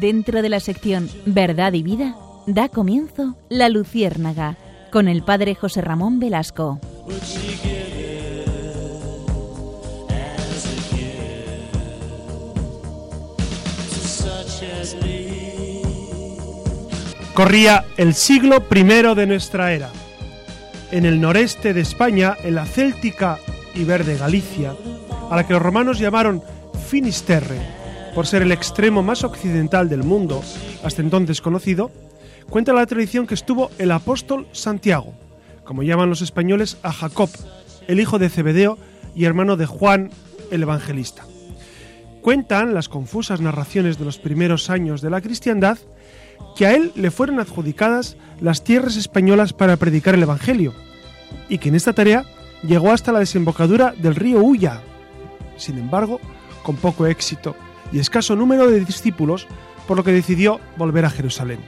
dentro de la sección Verdad y Vida, da comienzo La Luciérnaga con el padre José Ramón Velasco. Corría el siglo I de nuestra era. En el noreste de España, en la céltica y verde Galicia, a la que los romanos llamaron Finisterre, por ser el extremo más occidental del mundo, hasta entonces conocido, cuenta la tradición que estuvo el apóstol Santiago, como llaman los españoles a Jacob, el hijo de Zebedeo y hermano de Juan el Evangelista. Cuentan las confusas narraciones de los primeros años de la cristiandad que a él le fueron adjudicadas las tierras españolas para predicar el Evangelio, y que en esta tarea llegó hasta la desembocadura del río Ulla. Sin embargo, con poco éxito y escaso número de discípulos, por lo que decidió volver a Jerusalén.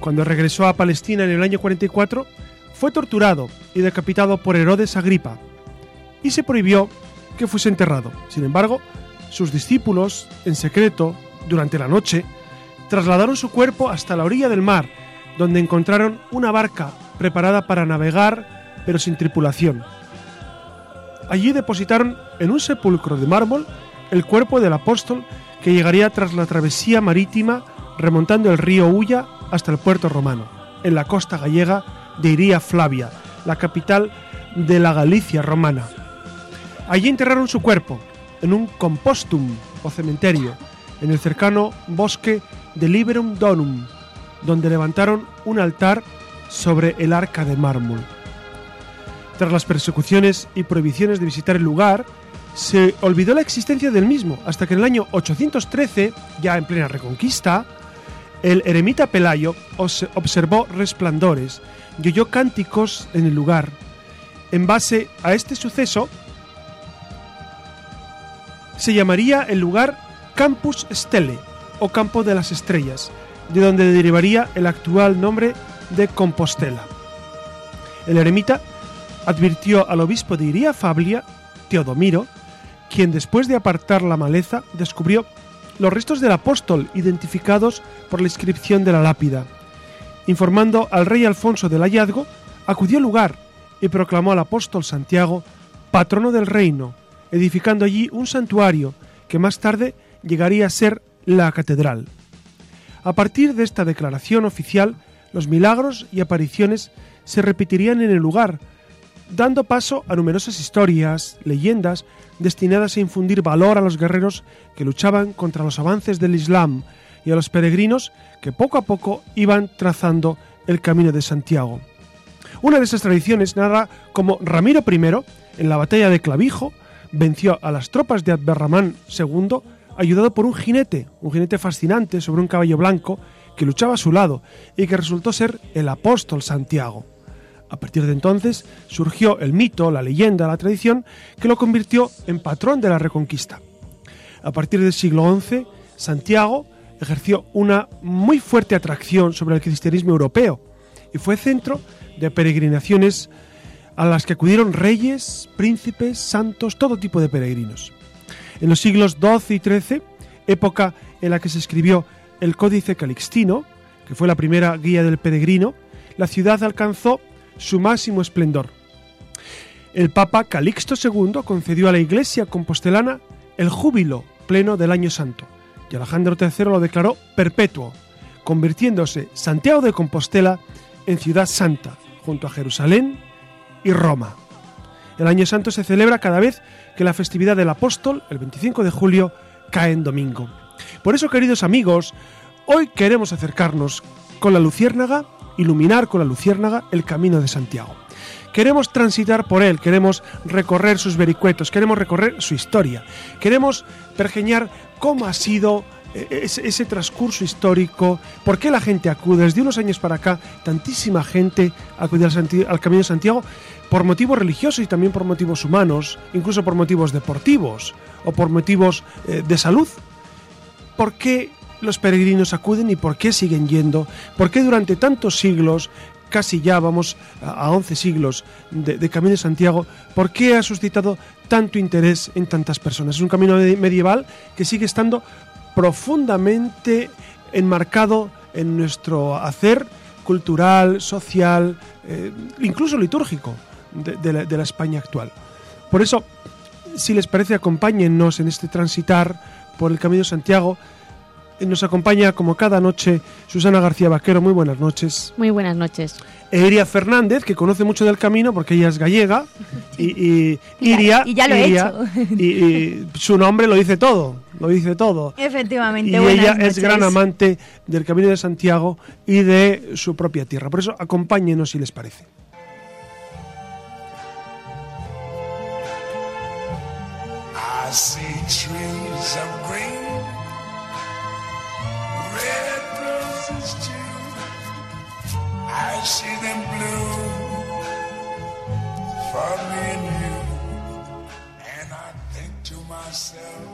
Cuando regresó a Palestina en el año 44, fue torturado y decapitado por Herodes Agripa, y se prohibió que fuese enterrado. Sin embargo, sus discípulos, en secreto, durante la noche, trasladaron su cuerpo hasta la orilla del mar, donde encontraron una barca preparada para navegar, pero sin tripulación. Allí depositaron en un sepulcro de mármol el cuerpo del apóstol que llegaría tras la travesía marítima remontando el río Ulla hasta el puerto romano, en la costa gallega de Iria Flavia, la capital de la Galicia romana. Allí enterraron su cuerpo, en un compostum o cementerio, en el cercano bosque de Liberum Donum, donde levantaron un altar sobre el arca de mármol. Tras las persecuciones y prohibiciones de visitar el lugar, se olvidó la existencia del mismo, hasta que en el año 813, ya en plena reconquista, el eremita Pelayo observó resplandores y oyó cánticos en el lugar. En base a este suceso, se llamaría el lugar Campus Stelle, o Campo de las Estrellas, de donde derivaría el actual nombre de Compostela. El eremita advirtió al obispo de Iria Fablia, Teodomiro, quien después de apartar la maleza descubrió los restos del apóstol identificados por la inscripción de la lápida. Informando al rey Alfonso del hallazgo, acudió al lugar y proclamó al apóstol Santiago patrono del reino, edificando allí un santuario que más tarde llegaría a ser la catedral. A partir de esta declaración oficial, los milagros y apariciones se repetirían en el lugar, dando paso a numerosas historias, leyendas, destinadas a infundir valor a los guerreros que luchaban contra los avances del Islam y a los peregrinos que poco a poco iban trazando el camino de Santiago. Una de esas tradiciones narra cómo Ramiro I, en la batalla de Clavijo, venció a las tropas de Abderramán II ayudado por un jinete, un jinete fascinante sobre un caballo blanco que luchaba a su lado y que resultó ser el apóstol Santiago. A partir de entonces surgió el mito, la leyenda, la tradición que lo convirtió en patrón de la reconquista. A partir del siglo XI, Santiago ejerció una muy fuerte atracción sobre el cristianismo europeo y fue centro de peregrinaciones a las que acudieron reyes, príncipes, santos, todo tipo de peregrinos. En los siglos XII y XIII, época en la que se escribió el Códice Calixtino, que fue la primera guía del peregrino, la ciudad alcanzó su máximo esplendor. El Papa Calixto II concedió a la Iglesia compostelana el júbilo pleno del Año Santo, y Alejandro III lo declaró perpetuo, convirtiéndose Santiago de Compostela en ciudad santa, junto a Jerusalén y Roma. El Año Santo se celebra cada vez que la festividad del apóstol, el 25 de julio, cae en domingo. Por eso, queridos amigos, hoy queremos acercarnos con la luciérnaga, iluminar con la luciérnaga el camino de Santiago. Queremos transitar por él, queremos recorrer sus vericuetos, queremos recorrer su historia, queremos pergeñar cómo ha sido eh, ese, transcurso histórico, por qué la gente acude. Desde unos años para acá, tantísima gente acude al Camino de Santiago, por motivos religiosos y también por motivos humanos, incluso por motivos deportivos o por motivos eh, de salud. ¿Por qué los peregrinos acuden y por qué siguen yendo? ¿Por qué durante tantos siglos, casi ya vamos a 11 siglos de, Camino de Santiago, por qué ha suscitado tanto interés en tantas personas? Es un camino medieval que sigue estando profundamente enmarcado en nuestro hacer cultural, social, eh, incluso litúrgico de, la, de la España actual. Por eso, si les parece, acompáñennos en este transitar por el Camino de Santiago. Nos acompaña como cada noche Susana García Vaquero. Muy buenas noches. Muy buenas noches. Iria Fernández, que conoce mucho del camino porque ella es gallega. Y, Iria, y, ya lo he hecho. Y, su nombre lo dice todo. Lo dice todo. Efectivamente. Y ella es gran amante del camino de Santiago y de su propia tierra. Por eso, acompáñenos si les parece.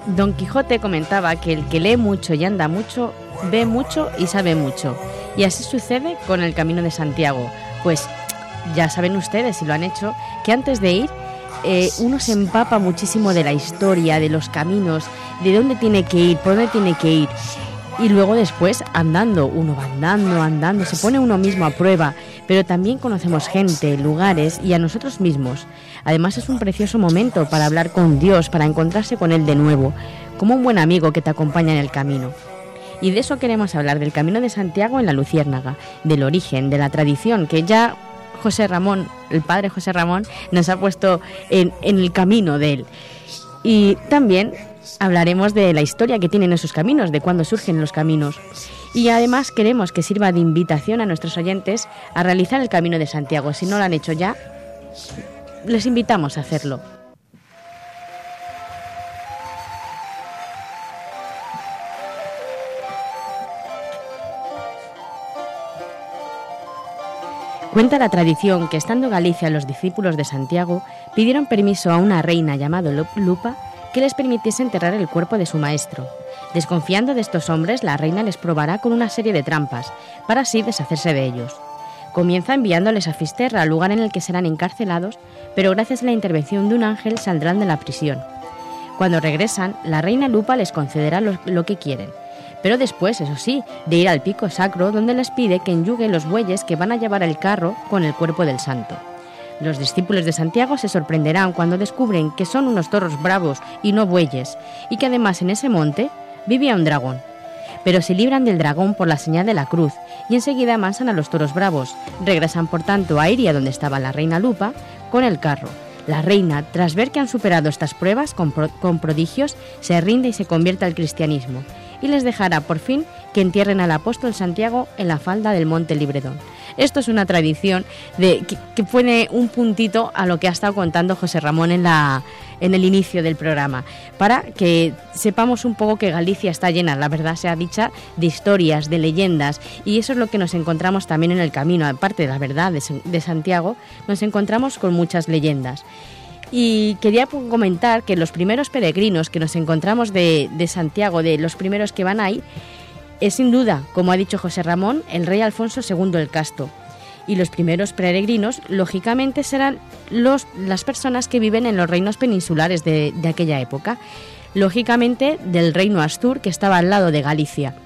Don Quijote comentaba que el que lee mucho y anda mucho, ve mucho y sabe mucho. Y así sucede con el Camino de Santiago. Pues ya saben ustedes, si lo han hecho, que antes de ir eh, uno se empapa muchísimo de la historia, de los caminos, de dónde tiene que ir, por dónde tiene que ir. Y luego después andando, uno va andando, andando, se pone uno mismo a prueba, pero también conocemos gente, lugares y a nosotros mismos. Además es un precioso momento para hablar con Dios, para encontrarse con Él de nuevo, como un buen amigo que te acompaña en el camino. Y de eso queremos hablar, del Camino de Santiago en la Luciérnaga, del origen, de la tradición, que ya José Ramón, el padre José Ramón, nos ha puesto en, en el camino de él. Y también hablaremos de la historia que tienen esos caminos, de cuándo surgen los caminos. Y además queremos que sirva de invitación a nuestros oyentes a realizar el Camino de Santiago. Si no lo han hecho ya, les invitamos a hacerlo. Cuenta la tradición que estando Galicia los discípulos de Santiago pidieron permiso a una reina llamada Lupa que les permitiese enterrar el cuerpo de su maestro. Desconfiando de estos hombres, la reina les probará con una serie de trampas, para así deshacerse de ellos. Comienza enviándoles a Fisterra, lugar en el que serán encarcelados, pero gracias a la intervención de un ángel saldrán de la prisión. Cuando regresan, la reina Lupa les concederá lo, que quieren, pero después, eso sí, de ir al pico sacro donde les pide que enyugue los bueyes que van a llevar el carro con el cuerpo del santo. Los discípulos de Santiago se sorprenderán cuando descubren que son unos toros bravos y no bueyes, y que además en ese monte vivía un dragón. Pero se libran del dragón por la señal de la cruz y enseguida amansan a los toros bravos. Regresan por tanto a Iria donde estaba la reina Lupa con el carro. La reina, tras ver que han superado estas pruebas con, con prodigios, se rinde y se convierte al cristianismo y les dejará por fin que entierren al apóstol Santiago en la falda del monte Libredón. Esto es una tradición de, que, pone un puntito a lo que ha estado contando José Ramón en, la, en el inicio del programa, para que sepamos un poco que Galicia está llena, la verdad sea dicha, de historias, de leyendas, y eso es lo que nos encontramos también en el camino, aparte de la verdad de, Santiago, nos encontramos con muchas leyendas. Y quería comentar que los primeros peregrinos que nos encontramos de, de Santiago, de los primeros que van ahí, es sin duda, como ha dicho José Ramón, el rey Alfonso II el Casto. Y los primeros peregrinos, lógicamente, serán los, las personas que viven en los reinos peninsulares de, aquella época. Lógicamente, del reino Astur, que estaba al lado de Galicia.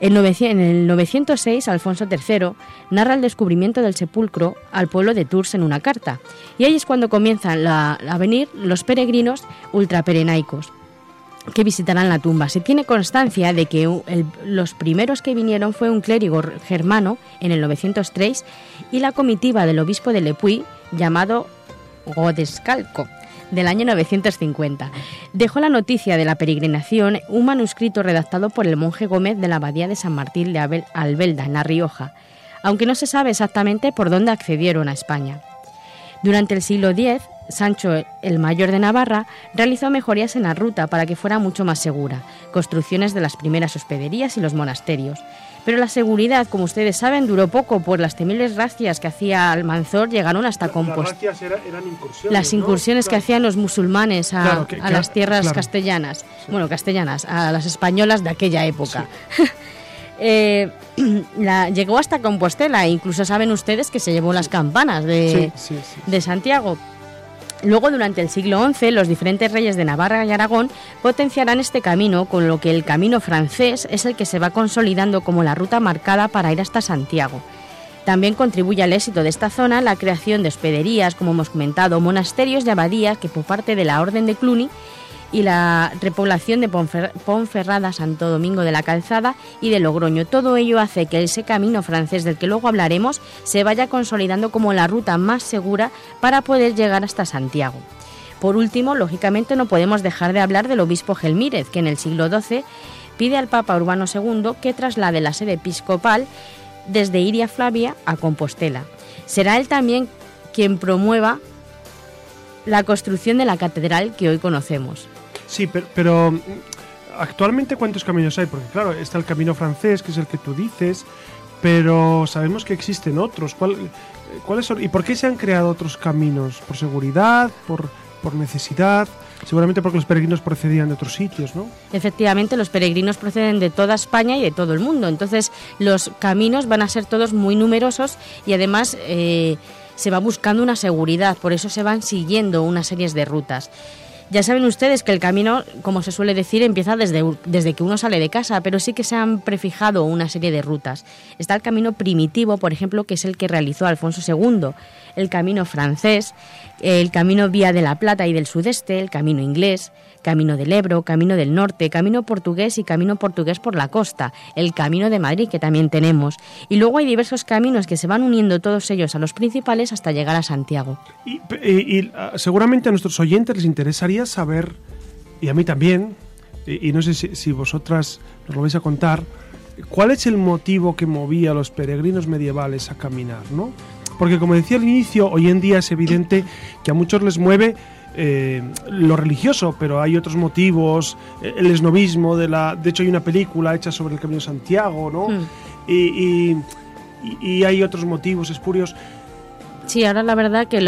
En, el 906, Alfonso III narra el descubrimiento del sepulcro al pueblo de Tours en una carta, y ahí es cuando comienzan a venir los peregrinos ultraperenaicos que visitarán la tumba. Se tiene constancia de que los primeros que vinieron fue un clérigo germano en el 903 y la comitiva del obispo de Lepuy llamado Godescalco del año 950. Dejó la noticia de la peregrinación un manuscrito redactado por el monje Gómez de la abadía de San Martín de Albelda, en La Rioja, aunque no se sabe exactamente por dónde accedieron a España. Durante el siglo X, Sancho el Mayor de Navarra realizó mejorías en la ruta para que fuera mucho más segura, construcciones de las primeras hospederías y los monasterios. Pero la seguridad, como ustedes saben, duró poco, pues las temibles racias que hacía Almanzor llegaron hasta Compostela. Las incursiones, que hacían los musulmanes a, las tierras castellanas, bueno, castellanas, a las españolas de aquella época. Eh, llegó hasta Compostela, incluso saben ustedes que se llevó las campanas de, de Santiago Luego, durante el siglo XI, los diferentes reyes de Navarra y Aragón potenciarán este camino, con lo que el camino francés es el que se va consolidando como la ruta marcada para ir hasta Santiago. También contribuye al éxito de esta zona la creación de hospederías, como hemos comentado, monasterios y abadías que por parte de la Orden de Cluny y la repoblación de Ponferrada, Santo Domingo de la Calzada y de Logroño. Todo ello hace que ese camino francés del que luego hablaremos se vaya consolidando como la ruta más segura para poder llegar hasta Santiago. Por último, lógicamente no podemos dejar de hablar del obispo Gelmírez, que en el siglo XII pide al Papa Urbano II que traslade la sede episcopal desde Iria Flavia a Compostela. Será él también quien promueva la construcción de la catedral que hoy conocemos. Sí, pero, mm, actualmente ¿cuántos caminos hay? Porque claro, está el camino francés, que es el que tú dices, pero sabemos que existen otros. ¿Cuál, ¿Cuáles son? ¿Y por qué se han creado otros caminos? ¿Por seguridad? ¿Por, por necesidad? Seguramente porque los peregrinos procedían de otros sitios, ¿no? Efectivamente, los peregrinos proceden de toda España y de todo el mundo. Entonces, los caminos van a ser todos muy numerosos y además eh, se va buscando una seguridad. Por eso se van siguiendo una serie de rutas. Ya saben ustedes que el camino, como se suele decir, empieza desde, desde que uno sale de casa, pero sí que se han prefijado una serie de rutas. Está el camino primitivo, por ejemplo, que es el que realizó Alfonso II, el camino francés, el camino Vía de la Plata y del Sudeste, el camino inglés, camino del Ebro, camino del Norte, camino portugués y camino portugués por la costa, el camino de Madrid que también tenemos. Y luego hay diversos caminos que se van uniendo todos ellos a los principales hasta llegar a Santiago. Y, ah, seguramente a nuestros oyentes les interesaría saber, y a mí también, y, no sé si, si vosotras nos lo vais a contar, ¿cuál es el motivo que movía a los peregrinos medievales a caminar, no? Porque como decía al inicio, hoy en día es evidente que a muchos les mueve eh, lo religioso, pero hay otros motivos, eh, el esnovismo de la... De hecho hay una película hecha sobre el Camino de Santiago, ¿no? Hmm. y, y, hay otros motivos espurios. Sí, ahora la verdad que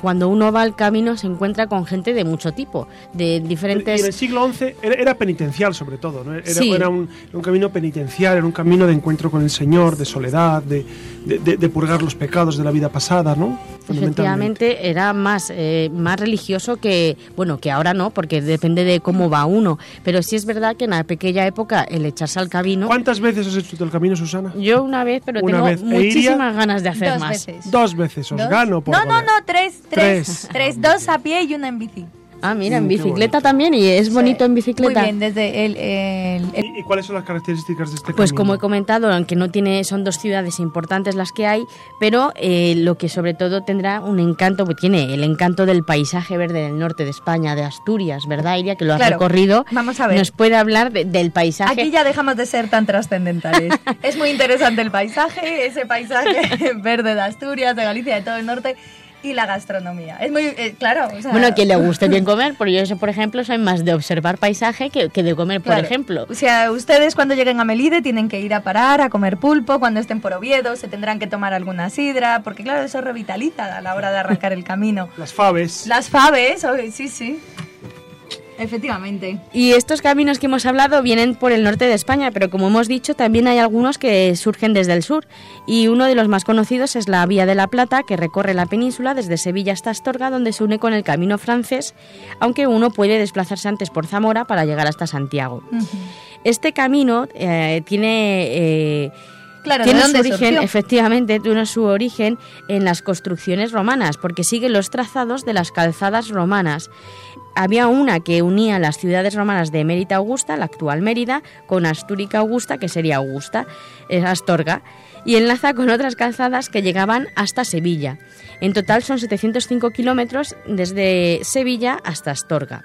cuando uno va al camino se encuentra con gente de mucho tipo, de diferentes... en el siglo XI era, penitencial sobre todo, ¿no? Era, un, camino penitencial, era un camino de encuentro con el Señor, de soledad, de, de, purgar los pecados de la vida pasada, ¿no? Efectivamente era más, eh, más religioso que, bueno, que ahora no, porque depende de cómo va uno, pero sí es verdad que en la pequeña época el echarse al camino... ¿Cuántas veces has hecho el camino, Susana? Yo una vez, pero tengo e muchísimas ganas de hacer más. Veces. Dos veces, os gano por No, no, no, tres, tres, tres, dos a pie y una en bici. Ah, mira, en bicicleta también y es bonito en bicicleta. Muy bien, desde el, ¿Y, cuáles son las características de este Pues como he comentado, aunque no tiene, son dos ciudades importantes las que hay, pero eh, lo que sobre todo tendrá un encanto, pues tiene el encanto del paisaje verde del norte de España, de Asturias, ¿verdad, Iria? Que lo has recorrido. Vamos a ver. Nos puede hablar del paisaje. Aquí ya dejamos de ser tan trascendentales. es muy interesante el paisaje, ese paisaje verde de Asturias, de Galicia, de todo el norte y la gastronomía. Es muy, eh, claro. bueno, a quien le guste bien comer, porque yo, por ejemplo, soy más de observar paisaje que, de comer, por ejemplo. O sea, ustedes cuando lleguen a Melide tienen que ir a parar, a comer pulpo, cuando estén por Oviedo se tendrán que tomar alguna sidra, porque claro, eso revitaliza a la hora de arrancar el camino. Las faves. Las faves, sí, sí. Efectivamente. Y estos caminos que hemos hablado vienen por el norte de España, pero como hemos dicho, también hay algunos que surgen desde el sur. Y uno de los más conocidos es la Vía de la Plata, que recorre la península desde Sevilla hasta Astorga, donde se une con el camino francés, aunque uno puede desplazarse antes por Zamora para llegar hasta Santiago. Este camino eh, tiene... Eh, Claro, tiene su origen, efectivamente, tiene su origen en las construcciones romanas, porque sigue los trazados de las calzadas romanas había una que unía las ciudades romanas de Mérita Augusta, la actual Mérida, con Astúrica Augusta, que sería Augusta, es Astorga, y enlaza con otras calzadas que llegaban hasta Sevilla. En total son 705 kilómetros desde Sevilla hasta Astorga.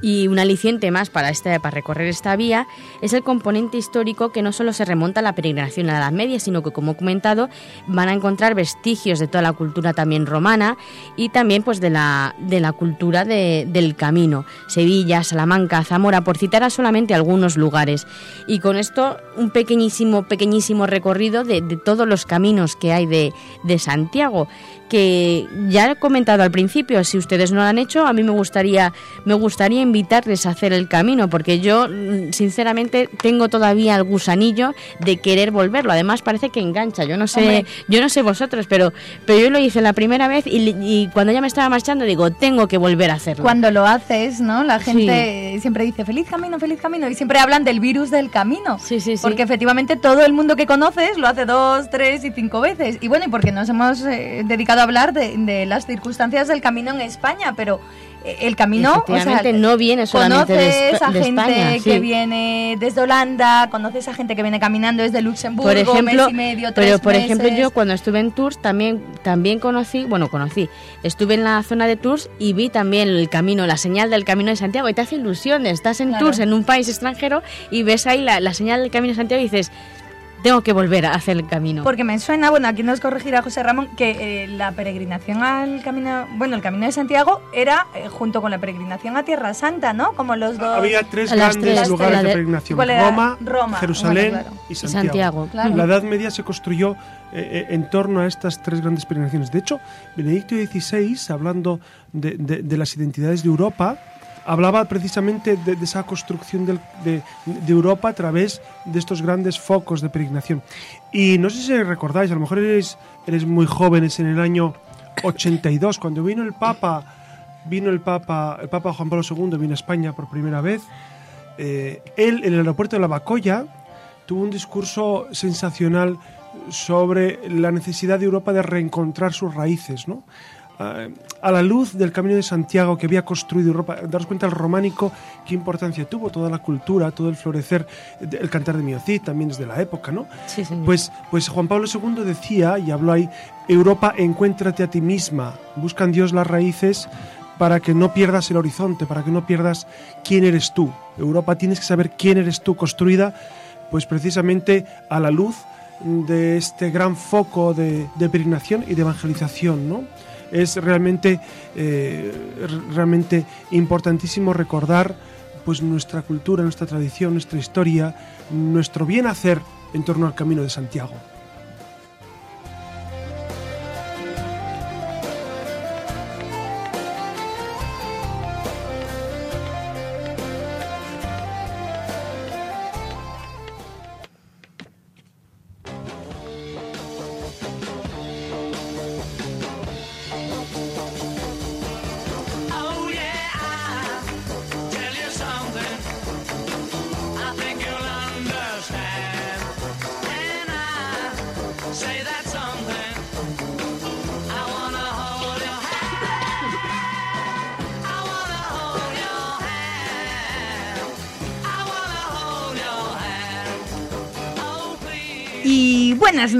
Y un aliciente más para, este, para recorrer esta vía es el componente histórico que no solo se remonta a la peregrinación a la Edad Media, sino que, como he comentado, van a encontrar vestigios de toda la cultura también romana y también pues, de, la, de la cultura del camino. Sevilla, Salamanca, Zamora, por citar a solamente algunos lugares. Y con esto, un pequeñísimo, pequeñísimo recorrido de, todos los caminos que hay de Santiago que ya he comentado al principio, si ustedes no lo han hecho, a mí me gustaría, me gustaría invitarles a hacer el camino, porque yo, mm, sinceramente, tengo todavía el gusanillo de querer volverlo. Además, parece que engancha. Yo no sé, Hombre. yo no sé vosotros, pero, pero yo lo hice la primera vez y, y cuando ya me estaba marchando digo, tengo que volver a hacerlo. Cuando lo haces, ¿no? La gente siempre dice feliz camino, feliz camino y siempre hablan del virus del camino. Sí, sí, sí. Porque efectivamente todo el mundo que conoces lo hace dos, tres y cinco veces. Y bueno, y porque nos hemos eh, dedicado hablar de, de las circunstancias del camino en España, pero eh, el camino, o sea, Efectivamente, no viene solamente conoces a de gente España, que viene desde Holanda, conoces a gente que viene caminando desde Luxemburgo, por ejemplo, mes y medio, tres pero por ejemplo yo cuando estuve en Tours también también conocí, bueno, conocí, estuve en la zona de Tours y vi también el camino, la señal del Camino de Santiago y te hace ilusión, estás en Claro. Tours en un país extranjero y ves ahí la, la señal del Camino de Santiago y dices, tengo que volver a hacer el camino. Porque me suena, bueno, aquí nos corregirá José Ramón, que eh, la peregrinación al camino, bueno, el camino de Santiago era eh, junto con la peregrinación a Tierra Santa, ¿no? Como los dos. Había tres grandes tres, lugares de de- peregrinación. Roma, Roma, Jerusalén bueno, claro. y Y Santiago. Santiago. Claro. La Edad Media se construyó eh, eh, en torno a estas tres grandes peregrinaciones. De hecho, Benedicto XVI, hablando de, de- de las identidades de Europa, hablaba precisamente de, de esa construcción del- de, de Europa a través de estos grandes focos de peregrinación. Y no sé si recordáis, a lo mejor eres, eres muy jóvenes en el año 82, cuando vino el Papa, vino el Papa, el Papa Juan Pablo II vino a España por primera vez. eh, él en el aeropuerto de La Bacoya tuvo un discurso sensacional sobre la necesidad de Europa de reencontrar sus raíces, ¿no? A la luz del Camino de Santiago que había construido Europa, daros cuenta el románico qué importancia tuvo toda la cultura, todo el florecer, el cantar de Miocid también es de la época, ¿no? Sí, señor. Pues, pues Juan Pablo II decía, y habló ahí, Europa, encuéntrate a ti misma, busca en Dios las raíces para que no pierdas el horizonte, para que no pierdas quién eres tú. Europa tienes que saber quién eres tú, construida pues precisamente a la luz de este gran foco de, de peregrinación y de evangelización, ¿no? Es realmente, eh, realmente importantísimo recordar pues nuestra cultura, nuestra tradición, nuestra historia, nuestro bien hacer en torno al camino de Santiago.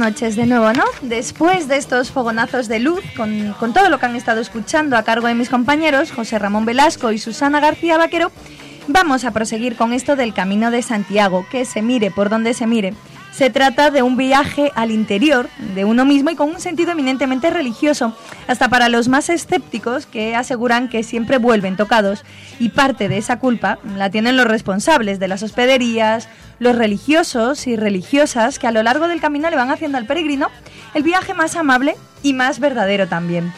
Noches de nuevo, ¿no? Después de estos fogonazos de luz, con, con todo lo que han estado escuchando a cargo de mis compañeros, José Ramón Velasco y Susana García Vaquero, vamos a proseguir con esto del Camino de Santiago, que se mire por donde se mire. Se trata de un viaje al interior de uno mismo y con un sentido eminentemente religioso, hasta para los más escépticos que aseguran que siempre vuelven tocados y parte de esa culpa la tienen los responsables de las hospederías, los religiosos y religiosas que a lo largo del camino le van haciendo al peregrino el viaje más amable y más verdadero también.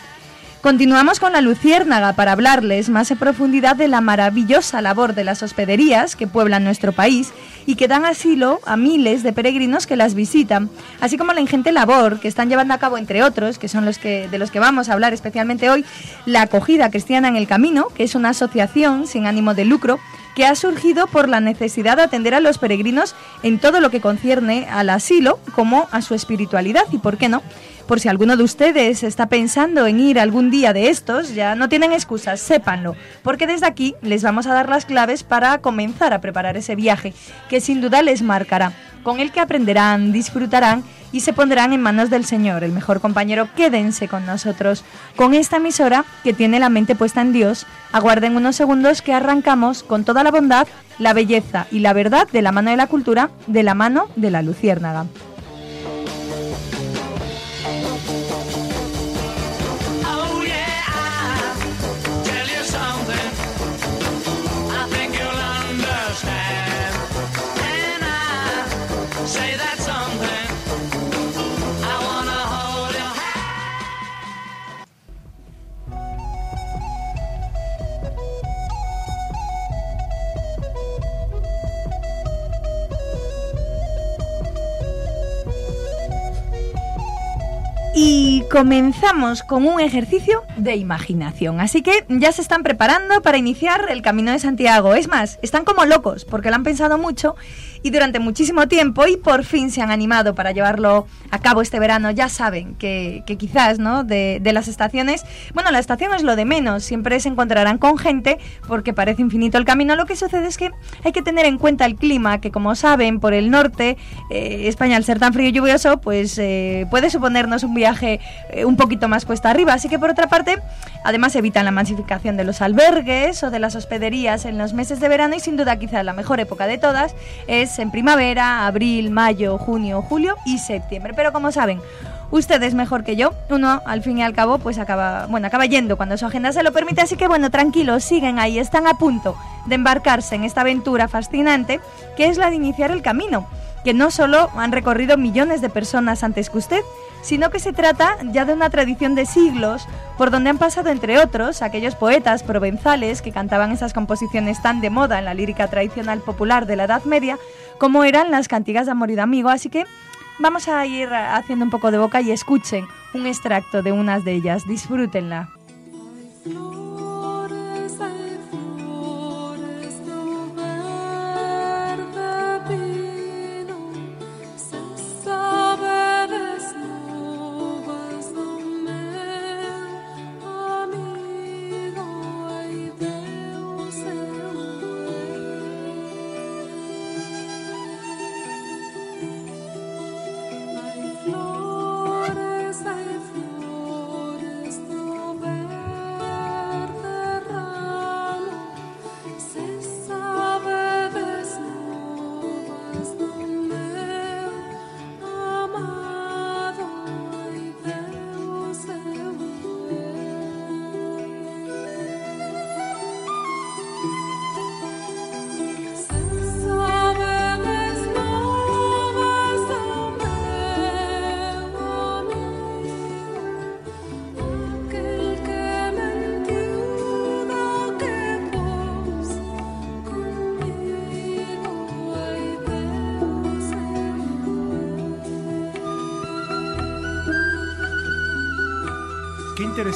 Continuamos con la Luciérnaga para hablarles más en profundidad de la maravillosa labor de las hospederías que pueblan nuestro país y que dan asilo a miles de peregrinos que las visitan, así como la ingente labor que están llevando a cabo entre otros, que son los que de los que vamos a hablar especialmente hoy, la acogida cristiana en el camino, que es una asociación sin ánimo de lucro que ha surgido por la necesidad de atender a los peregrinos en todo lo que concierne al asilo como a su espiritualidad y por qué no por si alguno de ustedes está pensando en ir algún día de estos, ya no tienen excusas, sépanlo, porque desde aquí les vamos a dar las claves para comenzar a preparar ese viaje, que sin duda les marcará, con el que aprenderán, disfrutarán y se pondrán en manos del Señor, el mejor compañero. Quédense con nosotros, con esta emisora que tiene la mente puesta en Dios. Aguarden unos segundos que arrancamos con toda la bondad, la belleza y la verdad de la mano de la cultura, de la mano de la luciérnaga. Comenzamos con un ejercicio de imaginación. Así que ya se están preparando para iniciar el Camino de Santiago. Es más, están como locos porque lo han pensado mucho y durante muchísimo tiempo y por fin se han animado para llevarlo a cabo este verano. Ya saben que, quizás, ¿no? De, de las estaciones, bueno, la estación es lo de menos. Siempre se encontrarán con gente porque parece infinito el camino. Lo que sucede es que hay que tener en cuenta el clima, que como saben, por el norte, eh, España al ser tan frío y lluvioso, pues eh, puede suponernos un viaje eh, un poquito más cuesta arriba. Así que por otra parte, además evitan la masificación de los albergues o de las hospederías en los meses de verano y sin duda quizá la mejor época de todas es en primavera, abril, mayo, junio, julio y septiembre. Pero como saben, ustedes mejor que yo, uno al fin y al cabo pues acaba, bueno, acaba yendo cuando su agenda se lo permite, así que bueno, tranquilos, siguen ahí, están a punto de embarcarse en esta aventura fascinante que es la de iniciar el camino, que no solo han recorrido millones de personas antes que usted, sino que se trata ya de una tradición de siglos por donde han pasado, entre otros, aquellos poetas provenzales que cantaban esas composiciones tan de moda en la lírica tradicional popular de la Edad Media, como eran las cantigas de amor y de amigo. Así que vamos a ir haciendo un poco de boca y escuchen un extracto de unas de ellas. Disfrútenla.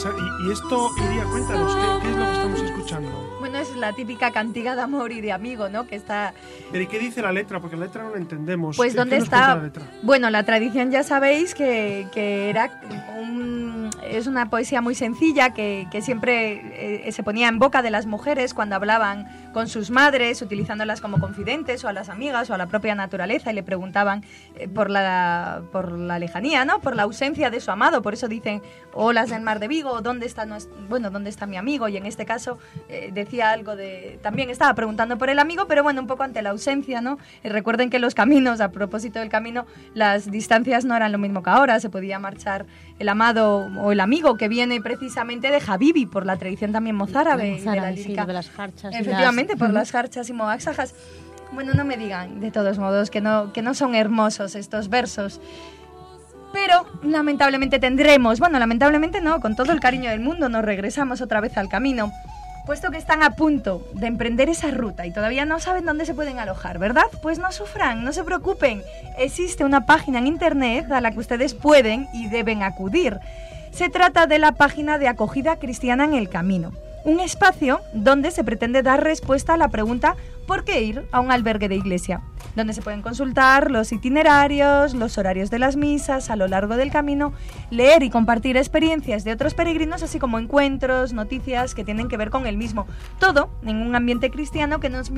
Interesante. Y, y esto, Iria, cuéntanos, ¿qué, qué es lo que estamos escuchando? Bueno, es la típica cantiga de amor y de amigo, ¿no? Que está Pero ¿y qué dice la letra? Porque la letra no la entendemos. Pues ¿Qué- dónde está. la letra? Bueno, la tradición ya sabéis que, que era es una poesía muy sencilla que, siempre eh, se ponía en boca de las mujeres cuando hablaban con sus madres, utilizándolas como confidentes o a las amigas o a la propia naturaleza y le preguntaban eh, por la por la lejanía, ¿no? Por la ausencia de su amado. Por eso dicen olas del mar de Vigo, ¿dónde está bueno, dónde está mi amigo? Y en este caso eh, decía algo de también estaba preguntando por el amigo, pero bueno, un poco ante la ausencia, ¿no? Eh, recuerden que los caminos, a propósito del camino, las distancias no eran lo mismo que ahora, se podía marchar el amado o el amigo que viene precisamente de Habibi por la tradición también mozárabe y de la Mozárabe, sí, lírica. de las jarchas y las- Efectivamente, por las jarchas y moaxajas. Bueno, no me digan, de todos modos, que no, que no son hermosos estos versos. Pero lamentablemente tendremos, bueno, lamentablemente no, con todo el cariño del mundo nos regresamos otra vez al camino, puesto que están a punto de emprender esa ruta y todavía no saben dónde se pueden alojar, ¿verdad? Pues no sufran, no se preocupen. Existe una página en internet a la que ustedes pueden y deben acudir. Se trata de la página de acogida cristiana en el camino. Un espacio donde se pretende dar respuesta a la pregunta ¿por qué ir a un albergue de iglesia? Donde se pueden consultar los itinerarios, los horarios de las misas a lo largo del camino, leer y compartir experiencias de otros peregrinos, así como encuentros, noticias que tienen que ver con el mismo. Todo en un ambiente cristiano que nos,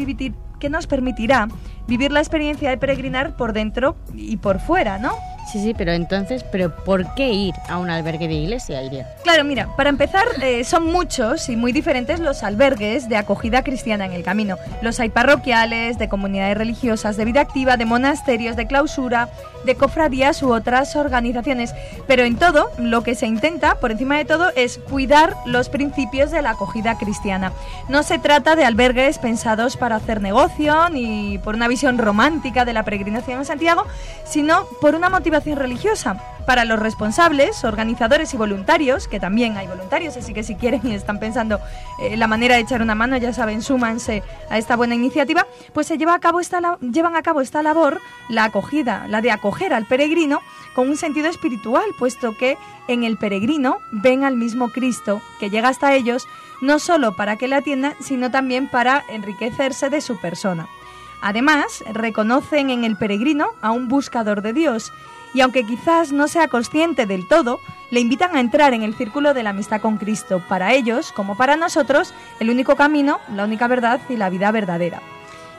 que nos permitirá vivir la experiencia de peregrinar por dentro y por fuera, ¿no? Sí, sí, pero entonces, ¿pero por qué ir a un albergue de iglesia, Iria? Claro, mira, para empezar, eh, son muchos y muy diferentes los albergues de acogida cristiana en el camino. Los hay parroquiales, de comunidades religiosas, de vida activa, de monasterios, de clausura, de cofradías u otras organizaciones. Pero en todo, lo que se intenta, por encima de todo, es cuidar los principios de la acogida cristiana. No se trata de albergues pensados para hacer negocio ni por una visión romántica de la peregrinación a Santiago, sino por una motivación religiosa. Para los responsables, organizadores y voluntarios, que también hay voluntarios, así que si quieren y están pensando eh, la manera de echar una mano, ya saben, súmanse a esta buena iniciativa, pues se lleva a cabo esta llevan a cabo esta labor, la acogida, la de al peregrino con un sentido espiritual, puesto que en el peregrino ven al mismo Cristo que llega hasta ellos, no solo para que le atiendan, sino también para enriquecerse de su persona. Además, reconocen en el peregrino a un buscador de Dios y aunque quizás no sea consciente del todo, le invitan a entrar en el círculo de la amistad con Cristo. Para ellos, como para nosotros, el único camino, la única verdad y la vida verdadera.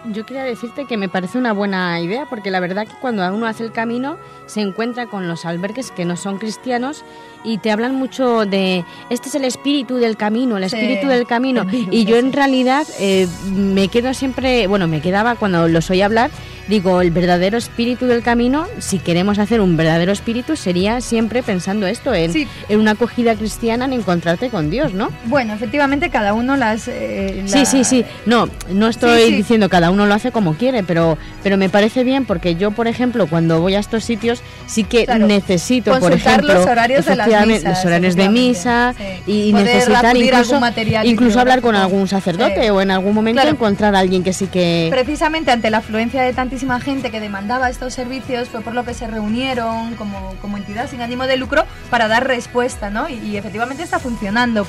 Yo quería decirte que me parece una buena idea porque la verdad que cuando uno hace el camino se encuentra con los albergues que no son cristianos y te hablan mucho de este es el espíritu del camino, el Sí, espíritu del camino y yo en realidad eh, me quedo siempre, bueno, me quedaba cuando los oí hablar, digo, el verdadero espíritu del camino, si queremos hacer un verdadero espíritu sería siempre pensando esto en, Sí. en una acogida cristiana, en encontrarte con Dios, ¿no? Bueno, efectivamente cada uno las... eh, Sí, la- sí, sí. No, no estoy sí. diciendo cada uno lo hace como quiere, pero, pero me parece bien porque yo, por ejemplo, cuando voy a estos sitios, sí que Claro. necesito, por ejemplo, los horarios de las misas, los horarios de misa sí. y, Poder necesitar incluso, incluso hablar con algún sacerdote Sí. o en algún momento Claro. encontrar a alguien que sí que... Precisamente ante la afluencia de tantísima gente que demandaba estos servicios fue por lo que se reunieron como, como entidad sin ánimo de lucro para dar respuesta, ¿no? Y, y efectivamente está funcionando.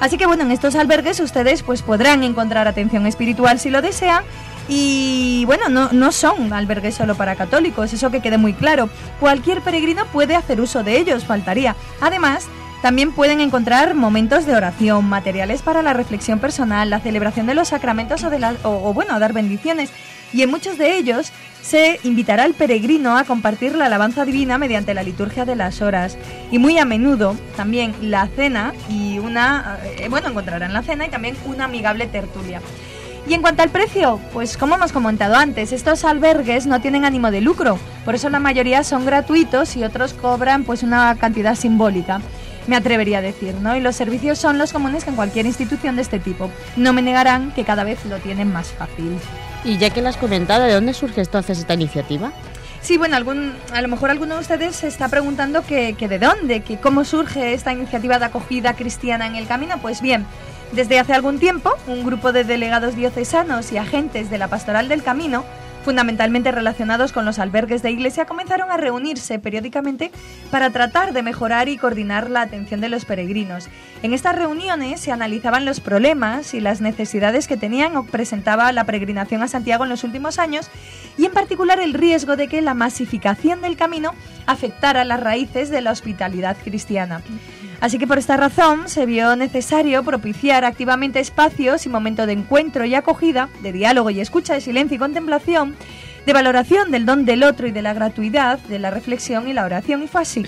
Así que bueno, en estos albergues ustedes pues podrán encontrar atención espiritual si lo desean. Y bueno, no, no son albergues solo para católicos, eso que quede muy claro. Cualquier peregrino puede hacer uso de ellos, faltaría. Además, también pueden encontrar momentos de oración, materiales para la reflexión personal, la celebración de los sacramentos o, de la- o- bueno, dar bendiciones. Y en muchos de ellos se invitará al peregrino a compartir la alabanza divina mediante la liturgia de las horas. Y muy a menudo también la cena y una, eh, bueno, encontrarán la cena y también una amigable tertulia. Y en cuanto al precio, pues como hemos comentado antes, estos albergues no tienen ánimo de lucro, por eso la mayoría son gratuitos y otros cobran pues una cantidad simbólica. Me atrevería a decir, ¿no? Y los servicios son los comunes que en cualquier institución de este tipo. No me negarán que cada vez lo tienen más fácil. Y ya que lo has comentado, ¿de dónde surge entonces esta iniciativa? Sí, bueno, algún, a lo mejor alguno de ustedes se está preguntando que, que de dónde, que cómo surge esta iniciativa de acogida cristiana en el camino. Pues bien, desde hace algún tiempo, un grupo de delegados diocesanos y agentes de la Pastoral del Camino, fundamentalmente relacionados con los albergues de iglesia, comenzaron a reunirse periódicamente para tratar de mejorar y coordinar la atención de los peregrinos. En estas reuniones se analizaban los problemas y las necesidades que tenían o presentaba la peregrinación a Santiago en los últimos años y en particular el riesgo de que la masificación del camino afectara las raíces de la hospitalidad cristiana. Así que por esta razón se vio necesario propiciar activamente espacios y momentos de encuentro y acogida, de diálogo y escucha, de silencio y contemplación, de valoración del don del otro y de la gratuidad, de la reflexión y la oración. Y fue así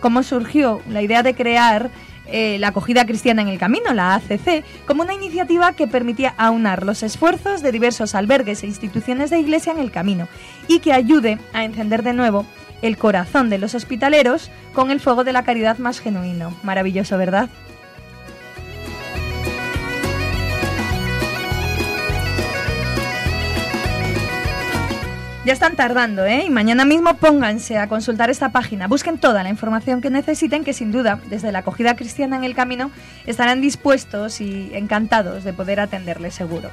como surgió la idea de crear eh, la acogida cristiana en el camino, la ACC, como una iniciativa que permitía aunar los esfuerzos de diversos albergues e instituciones de iglesia en el camino y que ayude a encender de nuevo el corazón de los hospitaleros con el fuego de la caridad más genuino. Maravilloso, ¿verdad? Ya están tardando, ¿eh? Y mañana mismo pónganse a consultar esta página. Busquen toda la información que necesiten, que sin duda, desde la acogida cristiana en el camino, estarán dispuestos y encantados de poder atenderles seguro.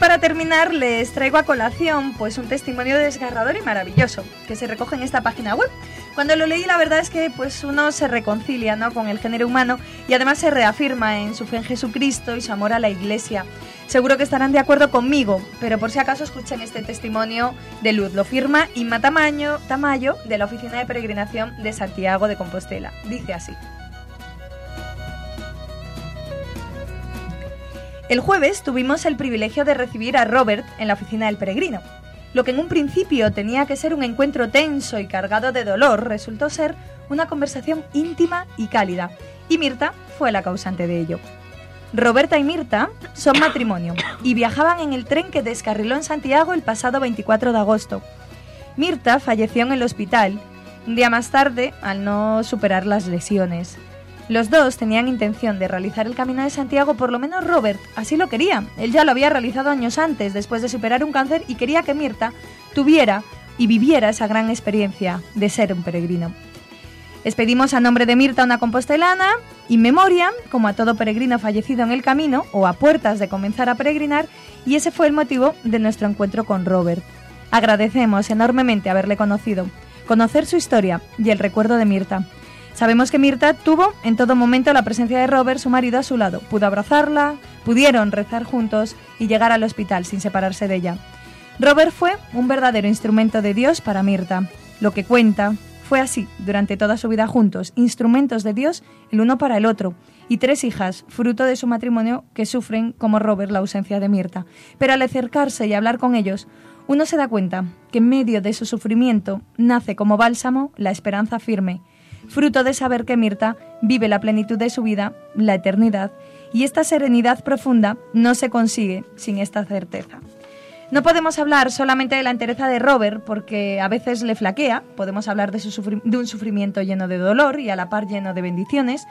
Para terminar, les traigo a colación pues un testimonio desgarrador y maravilloso que se recoge en esta página web. Cuando lo leí, la verdad es que pues uno se reconcilia ¿no? con el género humano y además se reafirma en su fe en Jesucristo y su amor a la Iglesia. Seguro que estarán de acuerdo conmigo, pero por si acaso escuchen este testimonio de luz. Lo firma Inma Tamayo, Tamayo de la Oficina de Peregrinación de Santiago de Compostela. Dice así. El jueves tuvimos el privilegio de recibir a Robert en la oficina del peregrino. Lo que en un principio tenía que ser un encuentro tenso y cargado de dolor resultó ser una conversación íntima y cálida, y Mirta fue la causante de ello. Roberta y Mirta son matrimonio y viajaban en el tren que descarriló en Santiago el pasado 24 de agosto. Mirta falleció en el hospital, un día más tarde al no superar las lesiones. Los dos tenían intención de realizar el Camino de Santiago, por lo menos Robert así lo quería. Él ya lo había realizado años antes, después de superar un cáncer, y quería que Mirta tuviera y viviera esa gran experiencia de ser un peregrino. Les pedimos a nombre de Mirta una compostelana, in memoria, como a todo peregrino fallecido en el camino o a puertas de comenzar a peregrinar, y ese fue el motivo de nuestro encuentro con Robert. Agradecemos enormemente haberle conocido, conocer su historia y el recuerdo de Mirta. Sabemos que Mirta tuvo en todo momento la presencia de Robert, su marido, a su lado. Pudo abrazarla, pudieron rezar juntos y llegar al hospital sin separarse de ella. Robert fue un verdadero instrumento de Dios para Mirta. Lo que cuenta fue así durante toda su vida juntos, instrumentos de Dios el uno para el otro, y tres hijas, fruto de su matrimonio, que sufren como Robert la ausencia de Mirta. Pero al acercarse y hablar con ellos, uno se da cuenta que en medio de su sufrimiento nace como bálsamo la esperanza firme, fruto de saber que Mirta vive la plenitud de su vida, la eternidad, y esta serenidad profunda no se consigue sin esta certeza. No podemos hablar solamente de la entereza de Robert porque a veces le flaquea, podemos hablar de, un sufrimiento lleno de dolor y a la par lleno de bendiciones,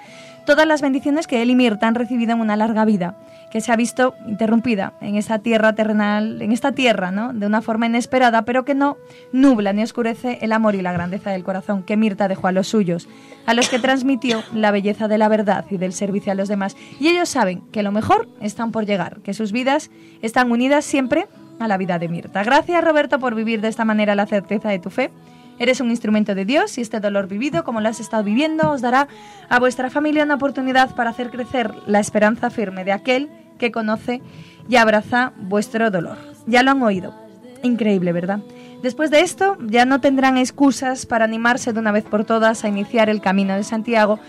todas las bendiciones que él y Mirta han recibido en una larga vida, que se ha visto interrumpida en esta tierra terrenal, en esta tierra, ¿no? De una forma inesperada, pero que no nubla ni oscurece el amor y la grandeza del corazón que Mirta dejó a los suyos, a los que transmitió la belleza de la verdad y del servicio a los demás. Y ellos saben que lo mejor están por llegar, que sus vidas están unidas siempre a la vida de Mirta. Gracias Roberto por vivir de esta manera la certeza de tu fe. Eres un instrumento de Dios y este dolor vivido, como lo has estado viviendo, os dará a vuestra familia una oportunidad para hacer crecer la esperanza firme de aquel que conoce y abraza vuestro dolor. Ya lo han oído. Increíble, ¿verdad? Después de esto, ya no tendrán excusas para animarse de una vez por todas a iniciar el camino de Santiago.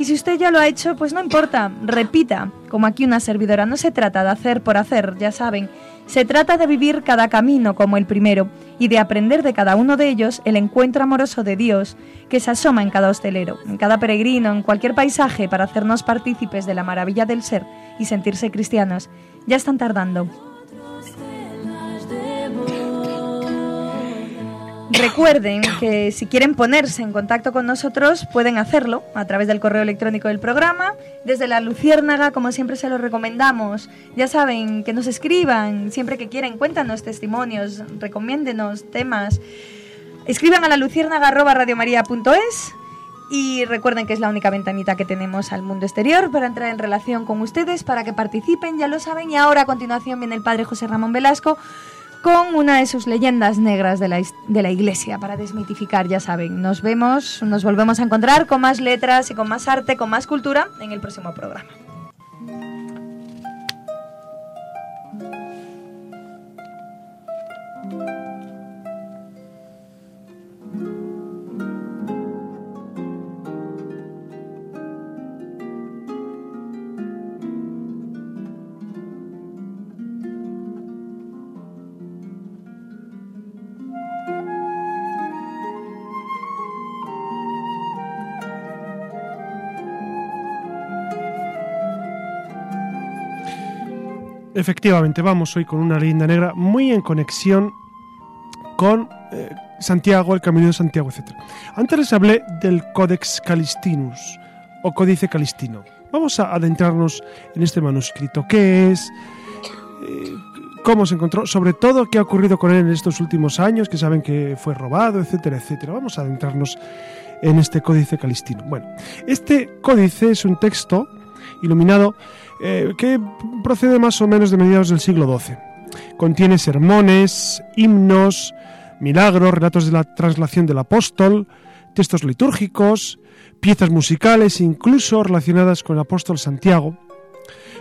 Y si usted ya lo ha hecho, pues no importa, repita, como aquí una servidora. No se trata de hacer por hacer, ya saben. Se trata de vivir cada camino como el primero y de aprender de cada uno de ellos el encuentro amoroso de Dios que se asoma en cada hostelero, en cada peregrino, en cualquier paisaje para hacernos partícipes de la maravilla del ser y sentirse cristianos. Ya están tardando. Recuerden que si quieren ponerse en contacto con nosotros pueden hacerlo a través del correo electrónico del programa, desde la Luciérnaga, como siempre se lo recomendamos. Ya saben, que nos escriban siempre que quieran, cuéntanos testimonios, recomiéndenos temas. Escriban a la luciérnaga@radiomaria.es y recuerden que es la única ventanita que tenemos al mundo exterior para entrar en relación con ustedes, para que participen, ya lo saben. Y ahora a continuación viene el padre José Ramón Velasco con una de sus leyendas negras de la, de la iglesia para desmitificar, ya saben. Nos vemos, nos volvemos a encontrar con más letras y con más arte, con más cultura en el próximo programa. Efectivamente, vamos hoy con una leyenda negra muy en conexión con eh, Santiago, el Camino de Santiago, etc. Antes les hablé del Codex Calistinus o Códice Calistino. Vamos a adentrarnos en este manuscrito. ¿Qué es? Eh, ¿Cómo se encontró? Sobre todo, qué ha ocurrido con él en estos últimos años, que saben que fue robado, etcétera, etcétera. Vamos a adentrarnos en este Códice Calistino. Bueno, este códice es un texto iluminado eh, que procede más o menos de mediados del siglo XII. Contiene sermones, himnos, milagros, relatos de la traslación del apóstol, textos litúrgicos, piezas musicales, incluso relacionadas con el apóstol Santiago.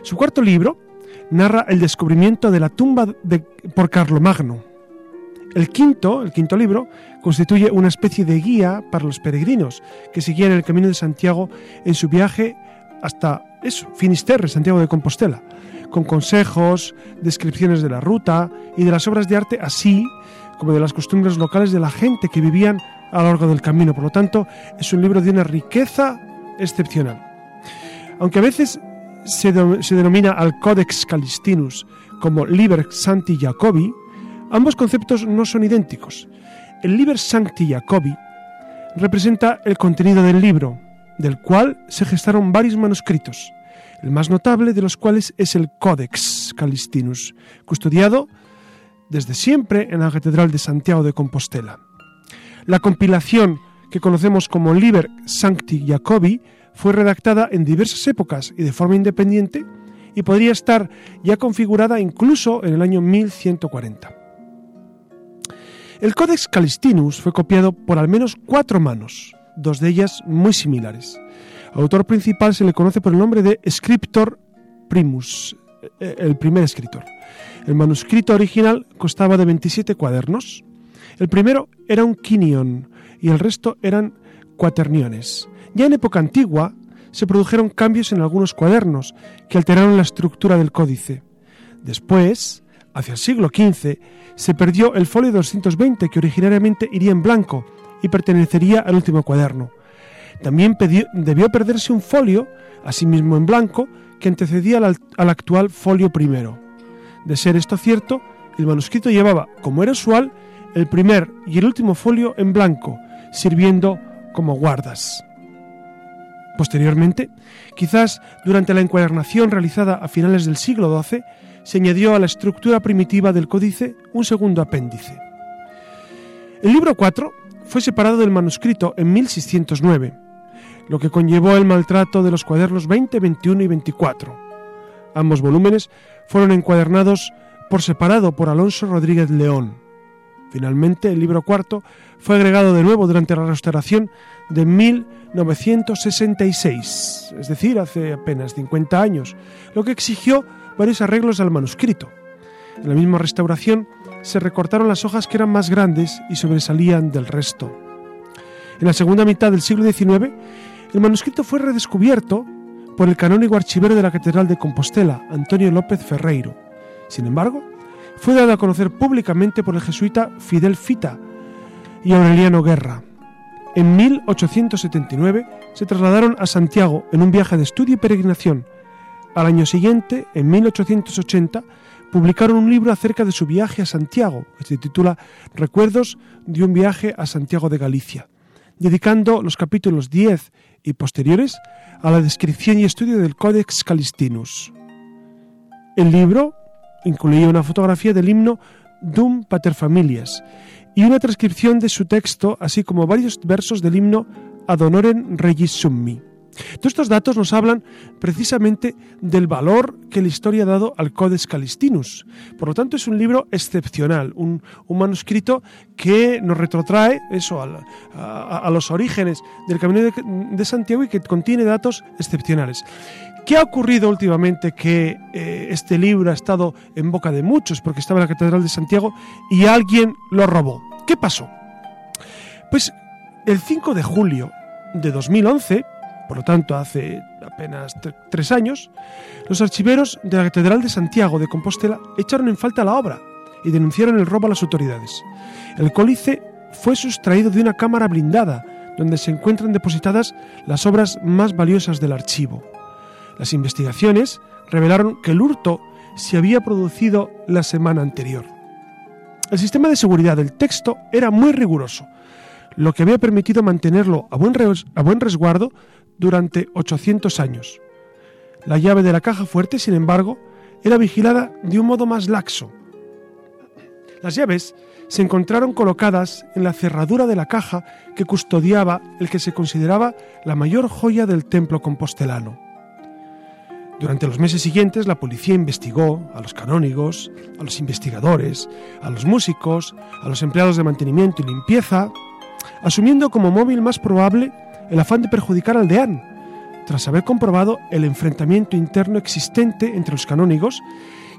Su cuarto libro narra el descubrimiento de la tumba de, por Carlomagno. El quinto, el quinto libro, constituye una especie de guía para los peregrinos que seguían el camino de Santiago en su viaje hasta eso, Finisterre, Santiago de Compostela, con consejos, descripciones de la ruta y de las obras de arte, así como de las costumbres locales de la gente que vivían a lo largo del camino. Por lo tanto, es un libro de una riqueza excepcional. Aunque a veces se, denomina al Codex Calistinus como Liber Sancti Jacobi, ambos conceptos no son idénticos. El Liber Sancti Jacobi representa el contenido del libro, del cual se gestaron varios manuscritos, el más notable de los cuales es el Codex Calistinus, custodiado desde siempre en la Catedral de Santiago de Compostela. La compilación que conocemos como Liber Sancti Jacobi fue redactada en diversas épocas y de forma independiente y podría estar ya configurada incluso en el año 1140. El Codex Calistinus fue copiado por al menos cuatro manos, dos de ellas muy similares. Al autor principal se le conoce por el nombre de Scriptor Primus, eh, el primer escritor. El manuscrito original constaba de 27 cuadernos. El primero era un quinion y el resto eran cuaterniones. Ya en época antigua se produjeron cambios en algunos cuadernos que alteraron la estructura del códice. Después, hacia el siglo XV, se perdió el folio 220 que originariamente iría en blanco y pertenecería al último cuaderno. También debió perderse un folio, asimismo en blanco, que antecedía al, al actual folio primero. De ser esto cierto, el manuscrito llevaba, como era usual, el primer y el último folio en blanco, sirviendo como guardas. Posteriormente, quizás durante la encuadernación realizada a finales del siglo XII, se añadió a la estructura primitiva del códice un segundo apéndice. El libro 4 fue separado del manuscrito en 1609, lo que conllevó el maltrato de los cuadernos 20, 21 y 24. Ambos volúmenes fueron encuadernados por separado por Alonso Rodríguez León. Finalmente, el libro cuarto fue agregado de nuevo durante la restauración de 1966, es decir, hace apenas 50 años, lo que exigió varios arreglos al manuscrito. En la misma restauración se recortaron las hojas que eran más grandes y sobresalían del resto. En la segunda mitad del siglo XIX, el manuscrito fue redescubierto por el canónigo archivero de la Catedral de Compostela, Antonio López Ferreiro. Sin embargo, fue dado a conocer públicamente por el jesuita Fidel Fita y Aureliano Guerra. En 1879 se trasladaron a Santiago en un viaje de estudio y peregrinación. Al año siguiente, en 1880, publicaron un libro acerca de su viaje a Santiago, que se titula Recuerdos de un viaje a Santiago de Galicia, dedicando los capítulos 10 y posteriores a la descripción y estudio del Codex Calistinus. El libro incluía una fotografía del himno Dum Pater Familias y una transcripción de su texto, así como varios versos del himno Ad honorem regis summi. Todos estos datos nos hablan precisamente del valor que la historia ha dado al Codex Calistinus. Por lo tanto, es un libro excepcional, un, manuscrito que nos retrotrae eso a, los orígenes del Camino de, de Santiago y que contiene datos excepcionales. ¿Qué ha ocurrido últimamente que eh, este libro ha estado en boca de muchos porque estaba en la Catedral de Santiago y alguien lo robó? ¿Qué pasó? Pues el 5 de julio de 2011, por lo tanto hace apenas tre- tres años, los archiveros de la Catedral de Santiago de Compostela echaron en falta la obra y denunciaron el robo a las autoridades. El cólice fue sustraído de una cámara blindada donde se encuentran depositadas las obras más valiosas del archivo. Las investigaciones revelaron que el hurto se había producido la semana anterior. El sistema de seguridad del texto era muy riguroso, lo que había permitido mantenerlo a buen resguardo durante 800 años. La llave de la caja fuerte, sin embargo, era vigilada de un modo más laxo. Las llaves se encontraron colocadas en la cerradura de la caja que custodiaba el que se consideraba la mayor joya del templo compostelano. Durante los meses siguientes, la policía investigó a los canónigos, a los investigadores, a los músicos, a los empleados de mantenimiento y limpieza, asumiendo como móvil más probable el afán de perjudicar al deán, tras haber comprobado el enfrentamiento interno existente entre los canónigos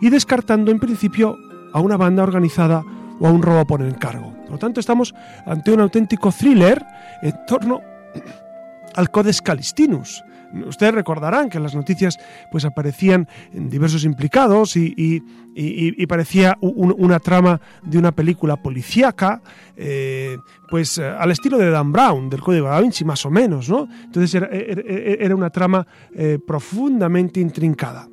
y descartando en principio a una banda organizada o a un robo por encargo. Por lo tanto, estamos ante un auténtico thriller en torno al Codex Calistinus. Ustedes recordarán que en las noticias pues aparecían diversos implicados y, parecía un- una trama de una película policíaca, eh, pues eh, al estilo de Dan Brown, del Código da Vinci, más o menos, ¿no? Entonces era, era- era una trama eh, profundamente intrincada.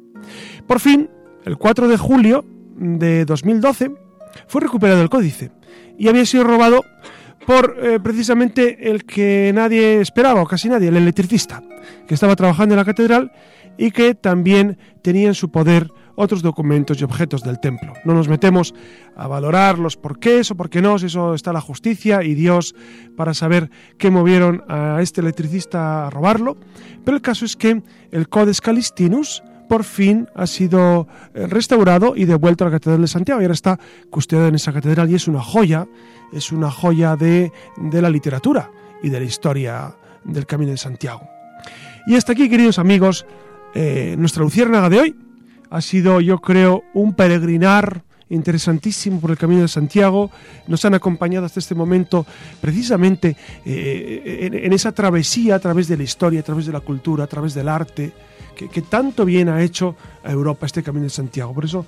Por fin, el 4 de julio de 2012, fue recuperado el códice y había sido robado por eh, precisamente el que nadie esperaba, o casi nadie, el electricista, que estaba trabajando en la catedral y que también tenía en su poder otros documentos y objetos del templo. No nos metemos a valorar los porqués o por qué no, si eso está la justicia y Dios para saber qué movieron a este electricista a robarlo, pero el caso es que el Codex Calistinus por fin ha sido eh, restaurado y devuelto a la Catedral de Santiago y ahora está custodiado en esa catedral y es una joya, es una joya de, de la literatura y de la historia del Camino de Santiago. Y hasta aquí, queridos amigos, eh, nuestra luciérnaga de hoy ha sido, yo creo, un peregrinar interesantísimo por el Camino de Santiago. Nos han acompañado hasta este momento precisamente eh, en, en esa travesía a través de la historia, a través de la cultura, a través del arte, que, que tanto bien ha hecho a Europa este Camino de Santiago. Por eso,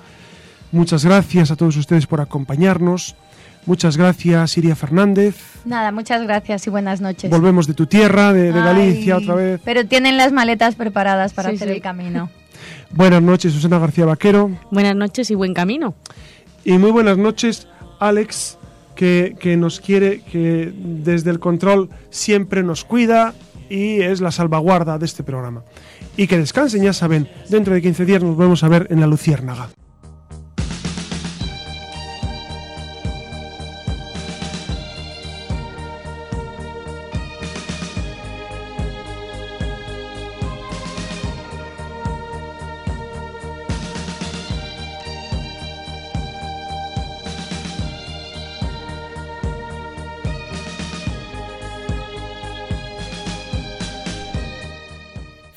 muchas gracias a todos ustedes por acompañarnos. Muchas gracias, Iria Fernández. Nada, muchas gracias y buenas noches. Volvemos de tu tierra, de, de Galicia, Ay, otra vez. Pero tienen las maletas preparadas para Sí, hacer sí. el camino. Buenas noches, Susana García Vaquero. Buenas noches y buen camino. Y muy buenas noches, Alex, que, que nos quiere, que desde el control siempre nos cuida y es la salvaguarda de este programa. Y que descansen, ya saben, dentro de 15 días nos vamos a ver en la Luciérnaga.